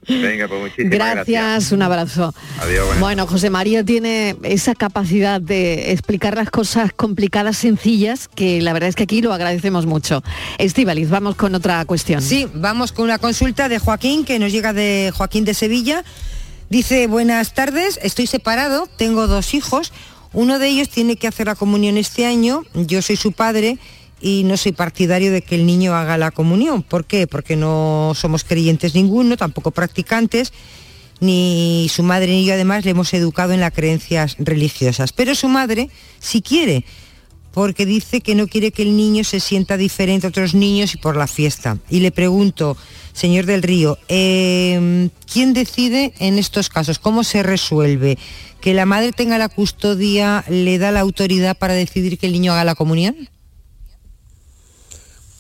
Venga, pues muchísimas Gracias, gracias. un abrazo. Adiós, Bueno, José María tiene esa capacidad de explicar las cosas complicadas, sencillas, que la verdad es que aquí lo agradecemos mucho. Estíbaliz, vamos con otra cuestión. Sí, vamos con una consulta de Joaquín, que nos llega de Joaquín de Sevilla. Dice, buenas tardes, estoy separado, tengo dos hijos, uno de ellos tiene que hacer la comunión este año, yo soy su padre y no soy partidario de que el niño haga la comunión. ¿Por qué? Porque no somos creyentes ninguno, tampoco practicantes, ni su madre ni yo además le hemos educado en las creencias religiosas. Pero su madre sí quiere, porque dice que no quiere que el niño se sienta diferente a otros niños y por la fiesta. Y le pregunto, señor del Río, eh, ¿quién decide en estos casos? ¿Cómo se resuelve? ¿Que la madre tenga la custodia le da la autoridad para decidir que el niño haga la comunión?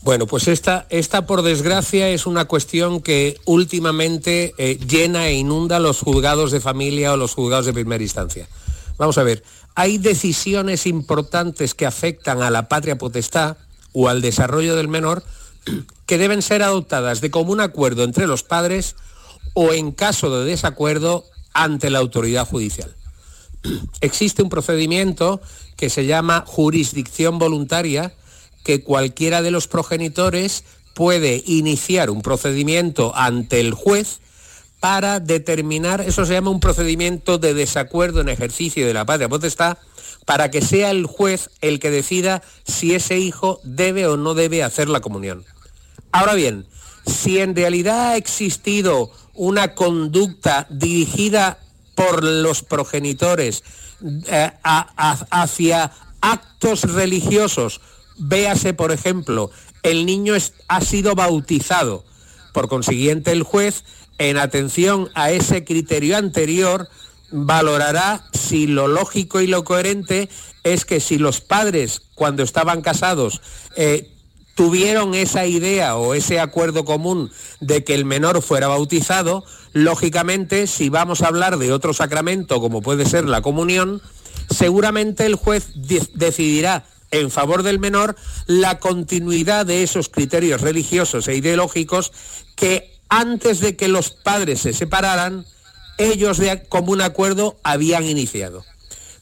Bueno, pues esta, esta por desgracia es una cuestión que últimamente eh, llena e inunda los juzgados de familia o los juzgados de primera instancia. Vamos a ver, hay decisiones importantes que afectan a la patria potestad o al desarrollo del menor que deben ser adoptadas de común acuerdo entre los padres o en caso de desacuerdo ante la autoridad judicial. Existe un procedimiento que se llama jurisdicción voluntaria que cualquiera de los progenitores puede iniciar un procedimiento ante el juez para determinar, eso se llama un procedimiento de desacuerdo en ejercicio de la patria potestad, para que sea el juez el que decida si ese hijo debe o no debe hacer la comunión. Ahora bien, si en realidad ha existido una conducta dirigida por los progenitores eh, a- hacia actos religiosos, véase por ejemplo, el niño ha sido bautizado, por consiguiente el juez, en atención a ese criterio anterior, valorará si lo lógico y lo coherente es que si los padres cuando estaban casados eh, tuvieron esa idea o ese acuerdo común de que el menor fuera bautizado, lógicamente, si vamos a hablar de otro sacramento como puede ser la comunión, seguramente el juez de- decidirá en favor del menor la continuidad de esos criterios religiosos e ideológicos que antes de que los padres se separaran, ellos de común acuerdo habían iniciado.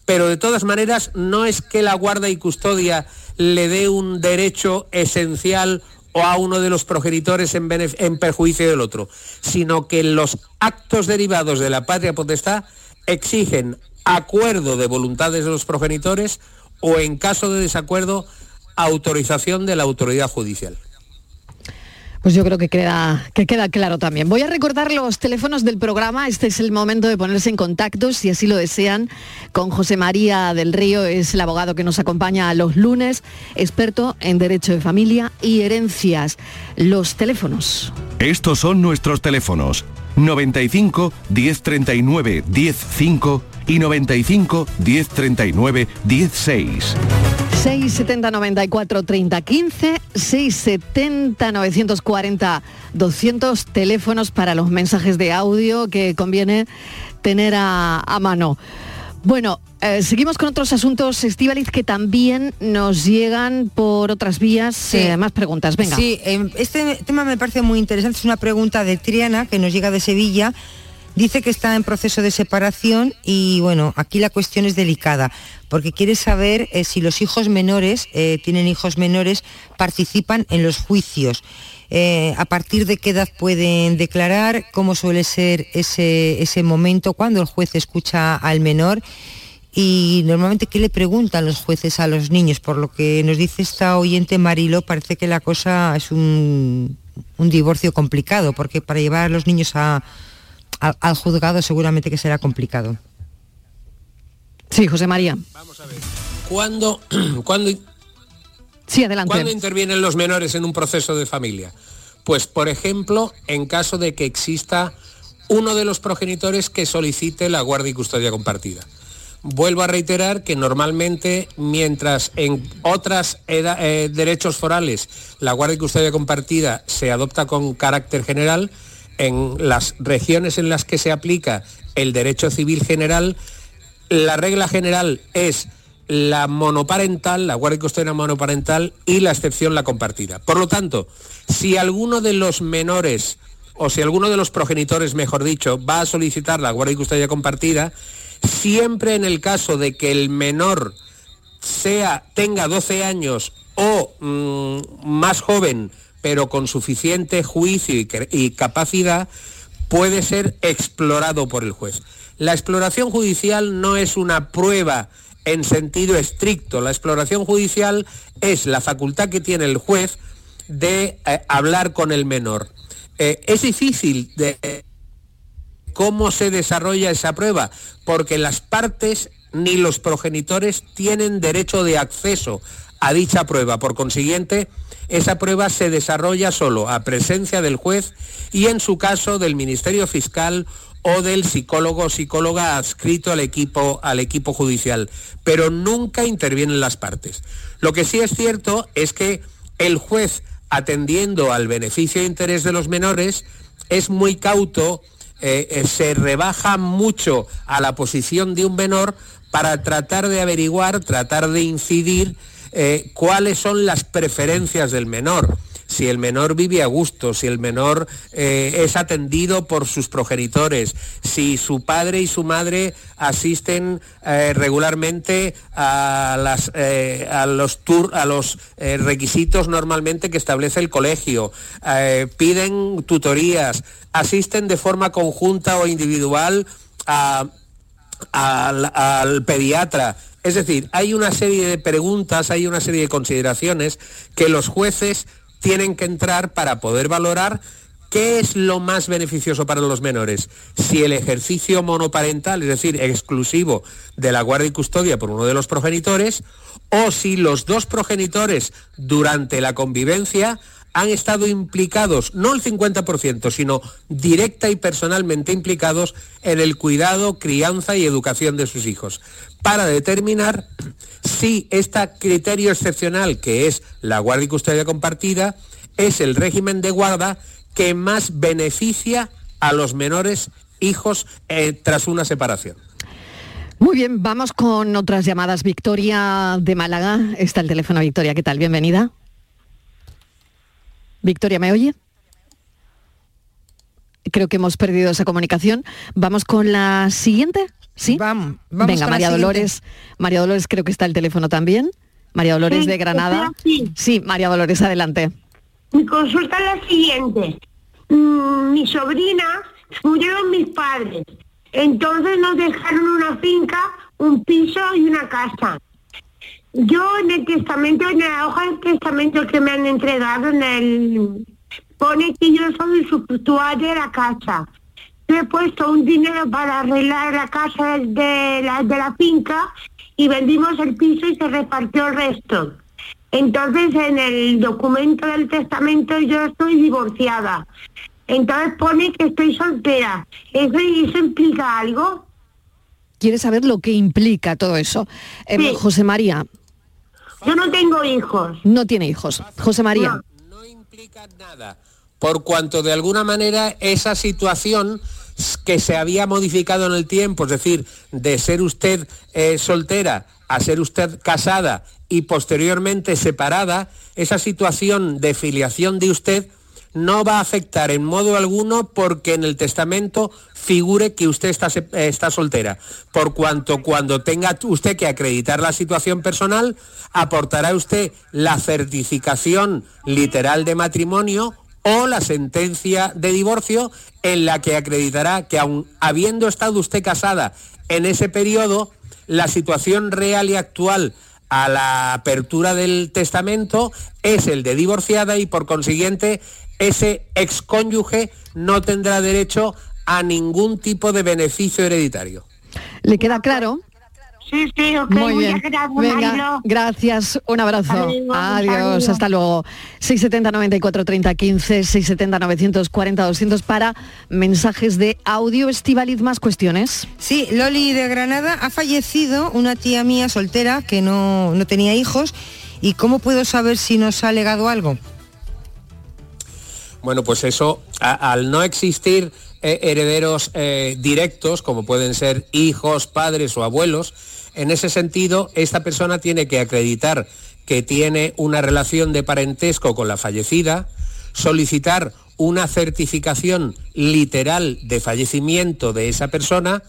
Pero de todas maneras no es que la guarda y custodia le dé un derecho esencial o a uno de los progenitores en, en perjuicio del otro, sino que los actos derivados de la patria potestad exigen acuerdo de voluntades de los progenitores o en caso de desacuerdo autorización de la autoridad judicial. Pues yo creo que queda, que queda claro también. Voy a recordar los teléfonos del programa. Este es el momento de ponerse en contacto, si así lo desean, con José María del Río. Es el abogado que nos acompaña los lunes, experto en Derecho de Familia y Herencias. Los teléfonos. Estos son nuestros teléfonos 95 1039 105 y 95 1039 16. 670 94 30 15, 670 940 200 teléfonos para los mensajes de audio que conviene tener a, a mano. Bueno, eh, seguimos con otros asuntos, Estivaliz, que también nos llegan por otras vías. eh, más preguntas, venga. Sí, em, este tema me parece muy interesante. Es una pregunta de Triana que nos llega de Sevilla. Dice que está en proceso de separación y bueno, aquí la cuestión es delicada porque quiere saber eh, si los hijos menores, eh, tienen hijos menores, participan en los juicios. Eh, a partir de qué edad pueden declarar, cómo suele ser ese, ese momento, cuando el juez escucha al menor y normalmente qué le preguntan los jueces a los niños. Por lo que nos dice esta oyente Marilo, parece que la cosa es un, un divorcio complicado, porque para llevar a los niños a- a- al juzgado seguramente que será complicado. Sí, José María. ¿Cuándo, cuándo, Sí, adelante. ¿Cuándo intervienen los menores en un proceso de familia? Pues, por ejemplo, en caso de que exista uno de los progenitores que solicite la guardia y custodia compartida. Vuelvo a reiterar que normalmente, mientras en otros derechos forales la guardia y custodia compartida se adopta con carácter general, en las regiones en las que se aplica el derecho civil general, la regla general es la monoparental, la guardia y custodia monoparental y la excepción la compartida. Por lo tanto, si alguno de los menores o si alguno de los progenitores, mejor dicho, va a solicitar la guardia y custodia compartida, siempre en el caso de que el menor sea, tenga 12 años o mm, más joven, pero con suficiente juicio y capacidad, puede ser explorado por el juez. La exploración judicial no es una prueba en sentido estricto. La exploración judicial es la facultad que tiene el juez de eh, hablar con el menor. Eh, es difícil de cómo se desarrolla esa prueba, porque las partes ni los progenitores tienen derecho de acceso a dicha prueba. Por consiguiente, esa prueba se desarrolla solo a presencia del juez y en su caso del Ministerio Fiscal o del psicólogo o psicóloga adscrito al equipo, al equipo judicial, pero nunca intervienen las partes. Lo que sí es cierto es que el juez, atendiendo al beneficio e interés de los menores, es muy cauto, eh, eh, se rebaja mucho a la posición de un menor para tratar de averiguar, tratar de incidir eh, cuáles son las preferencias del menor si el menor vive a gusto, si el menor eh, es atendido por sus progenitores, si su padre y su madre asisten eh, regularmente a, a los requisitos normalmente que establece el colegio, piden tutorías, asisten de forma conjunta o individual al pediatra. Es decir, hay una serie de preguntas, hay una serie de consideraciones que los jueces tienen que entrar para poder valorar ¿Qué es lo más beneficioso para los menores? Si el ejercicio monoparental, es decir, exclusivo de la guardia y custodia por uno de los progenitores, o si los dos progenitores durante la convivencia han estado implicados, no el 50%, sino directa y personalmente implicados en el cuidado, crianza y educación de sus hijos, para determinar si este criterio excepcional, que es la guardia y custodia compartida, es el régimen de guarda que más beneficia a los menores hijos eh, tras una separación. Muy bien, vamos con otras llamadas. Victoria de Málaga, está el teléfono Victoria, ¿qué tal? Bienvenida. Victoria, ¿me oye? Creo que hemos perdido esa comunicación. Vamos con la siguiente. ¿Sí? Vamos, Venga, María Dolores. María Dolores creo que está el teléfono también. María Dolores de Granada. Sí, María Dolores, adelante. Mi consulta es la siguiente. Mm, mi sobrina murieron mis padres. Entonces nos dejaron una finca, un piso y una casa. Yo en el testamento, en la hoja del testamento que me han entregado, en el pone que yo soy el de la casa. Yo he puesto un dinero para arreglar la casa de la, de la finca y vendimos el piso y se repartió el resto. Entonces en el documento del testamento yo estoy divorciada. Entonces pone que estoy soltera. ¿Eso, eso implica algo? ¿Quieres saber lo que implica todo eso? Eh, José María, yo no tengo hijos. No tiene hijos. José María. No, implica nada, por cuanto de alguna manera esa situación que se había modificado en el tiempo, es decir, de ser usted eh, soltera a ser usted casada y posteriormente separada, esa situación de filiación de usted no va a afectar en modo alguno porque en el testamento figure que usted está, está, soltera, por cuanto cuando tenga usted que acreditar la situación personal, aportará usted la certificación literal de matrimonio o la sentencia de divorcio en la que acreditará que aun habiendo estado usted casada en ese periodo, la situación real y actual a la apertura del testamento es el de divorciada y por consiguiente ese excónyuge no tendrá derecho a ningún tipo de beneficio hereditario. ¿Le queda claro? Sí, sí, ok, muy bien. Venga, gracias, un abrazo. Adiós, hasta luego. 670 94 30 15, 670 940 200 para mensajes de audio. Estivaliz, más cuestiones. Sí, Loli de Granada ha fallecido una tía mía soltera que no, no tenía hijos. ¿Y cómo puedo saber si nos ha legado algo? Bueno, pues eso, al no existir eh, herederos eh, directos, como pueden ser hijos, padres o abuelos, en ese sentido, esta persona tiene que acreditar que tiene una relación de parentesco con la fallecida, solicitar una certificación literal de fallecimiento de esa persona,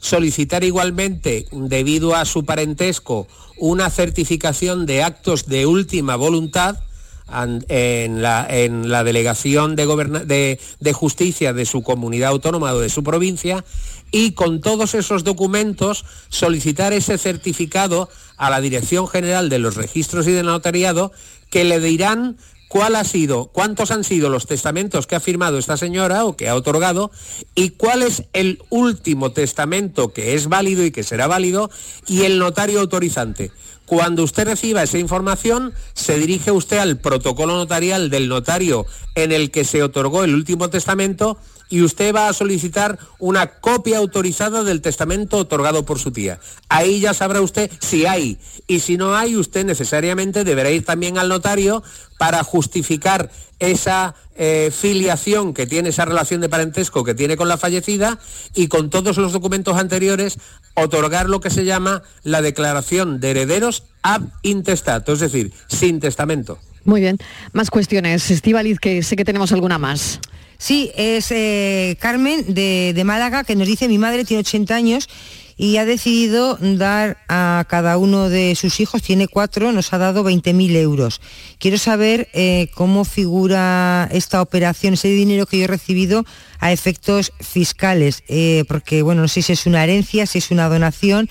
solicitar igualmente, debido a su parentesco, una certificación de actos de última voluntad en la, delegación de, justicia de su comunidad autónoma o de su provincia y con todos esos documentos solicitar ese certificado a la Dirección General de los Registros y de Notariado que le dirán cuál ha sido, cuántos han sido los testamentos que ha firmado esta señora o que ha otorgado y cuál es el último testamento que es válido y que será válido y el notario autorizante. Cuando usted reciba esa información, se dirige usted al protocolo notarial del notario en el que se otorgó el último testamento y usted va a solicitar una copia autorizada del testamento otorgado por su tía. Ahí ya sabrá usted si hay y si no hay, usted necesariamente deberá ir también al notario para justificar esa eh, filiación que tiene, esa relación de parentesco que tiene con la fallecida y con todos los documentos anteriores otorgar lo que se llama la declaración de herederos ab intestato, es decir, sin testamento. Muy bien. Más cuestiones. Estivaliz, que sé que tenemos alguna más. Sí, es eh, Carmen de, Málaga que nos dice, mi madre tiene 80 años y ha decidido dar a cada uno de sus hijos, tiene cuatro, nos ha dado 20.000 euros. Quiero saber eh, cómo figura esta operación, ese dinero que yo he recibido a efectos fiscales, eh, porque bueno, no sé si es una herencia, si es una donación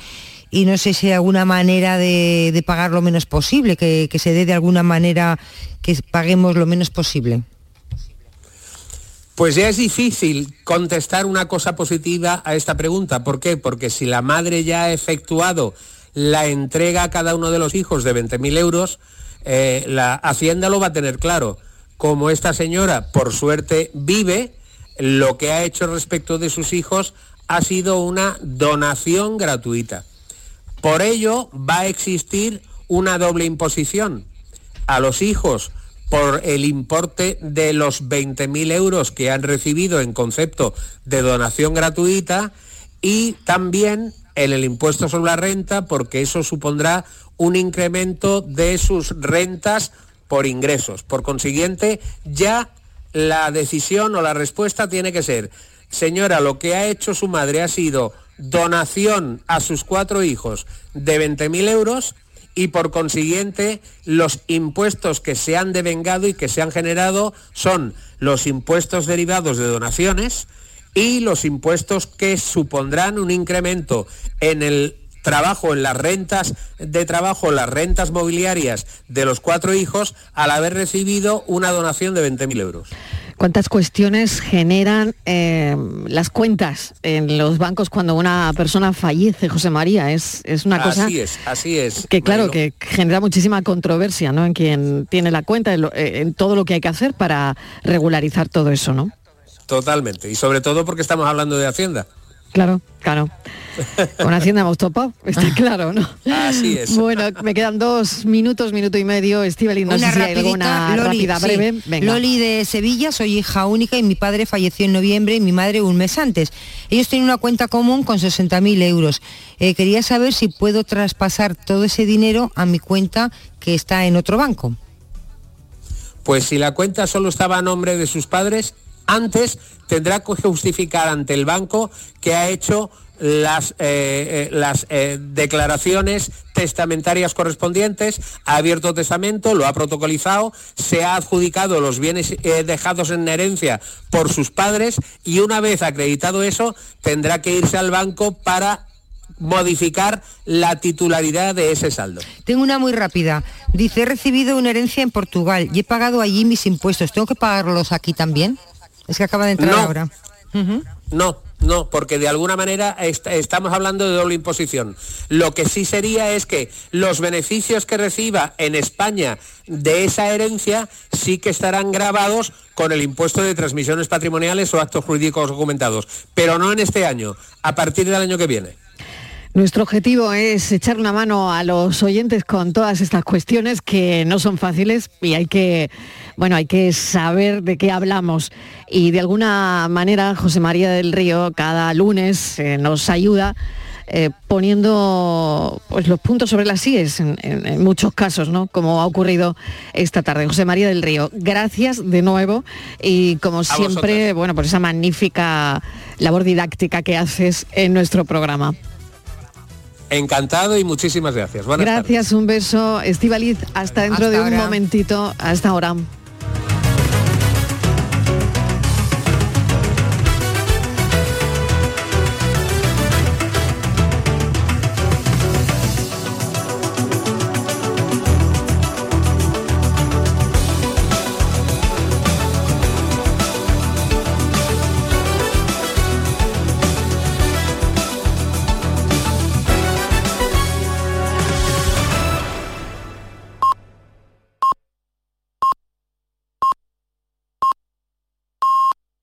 y no sé si hay alguna manera de, pagar lo menos posible, que se dé de alguna manera que paguemos lo menos posible. Pues ya es difícil contestar una cosa positiva a esta pregunta. ¿Por qué? Porque si la madre ya ha efectuado la entrega a cada uno de los hijos de 20.000 euros, eh, la Hacienda lo va a tener claro. Como esta señora, por suerte, vive, lo que ha hecho respecto de sus hijos ha sido una donación gratuita. Por ello va a existir una doble imposición. A los hijos por el importe de los 20.000 euros que han recibido en concepto de donación gratuita y también en el impuesto sobre la renta porque eso supondrá un incremento de sus rentas por ingresos. Por consiguiente, ya la decisión o la respuesta tiene que ser, señora, lo que ha hecho su madre ha sido donación a sus cuatro hijos de 20.000 euros y por consiguiente los impuestos que se han devengado y que se han generado son los impuestos derivados de donaciones y los impuestos que supondrán un incremento en el trabajo, en las rentas de trabajo, las rentas mobiliarias de los cuatro hijos al haber recibido una donación de 20.000 euros. ¿Cuántas cuestiones generan eh, las cuentas en los bancos cuando una persona fallece, José María? Es, es una cosa... Así es, así es. Que claro, que genera muchísima controversia ¿no? en quien tiene la cuenta, en, eh, en todo lo que hay que hacer para regularizar todo eso, ¿no? Totalmente, y sobre todo porque estamos hablando de Hacienda. Claro, claro. Con Hacienda hemos topado, está claro, ¿no? Así es. Bueno, me quedan dos minutos, minuto y medio. Estivali, no sé si hay alguna rápida, breve. Loli de Sevilla, soy hija única y mi padre falleció en noviembre y mi madre un mes antes. Ellos tienen una cuenta común con 60.000 euros. Eh, quería saber si puedo traspasar todo ese dinero a mi cuenta que está en otro banco. Pues si la cuenta solo estaba a nombre de sus padres, antes tendrá que justificar ante el banco que ha hecho las, eh, eh, eh, declaraciones testamentarias correspondientes, ha abierto testamento, lo ha protocolizado, se ha adjudicado los bienes dejados en herencia por sus padres y una vez acreditado eso tendrá que irse al banco para modificar la titularidad de ese saldo. Tengo una muy rápida. Dice, he recibido una herencia en Portugal y he pagado allí mis impuestos. ¿Tengo que pagarlos aquí también? Es que acaba de entrar ahora. No, no, porque de alguna manera estamos hablando de doble imposición. Lo que sí sería es que los beneficios que reciba en España de esa herencia sí que estarán grabados con el impuesto de transmisiones patrimoniales o actos jurídicos documentados, pero no en este año, a partir del año que viene. Nuestro objetivo es echar una mano a los oyentes con todas estas cuestiones que no son fáciles y hay que, bueno, hay que saber de qué hablamos. Y de alguna manera José María del Río cada lunes eh, nos ayuda eh, poniendo pues, los puntos sobre las IES en, muchos casos, ¿no? Como ha ocurrido esta tarde. José María del Río, gracias de nuevo y como siempre, bueno, por esa magnífica labor didáctica que haces en nuestro programa. Encantado y muchísimas gracias. gracias, un beso. Estivaliz, hasta dentro de un momentito. Hasta ahora.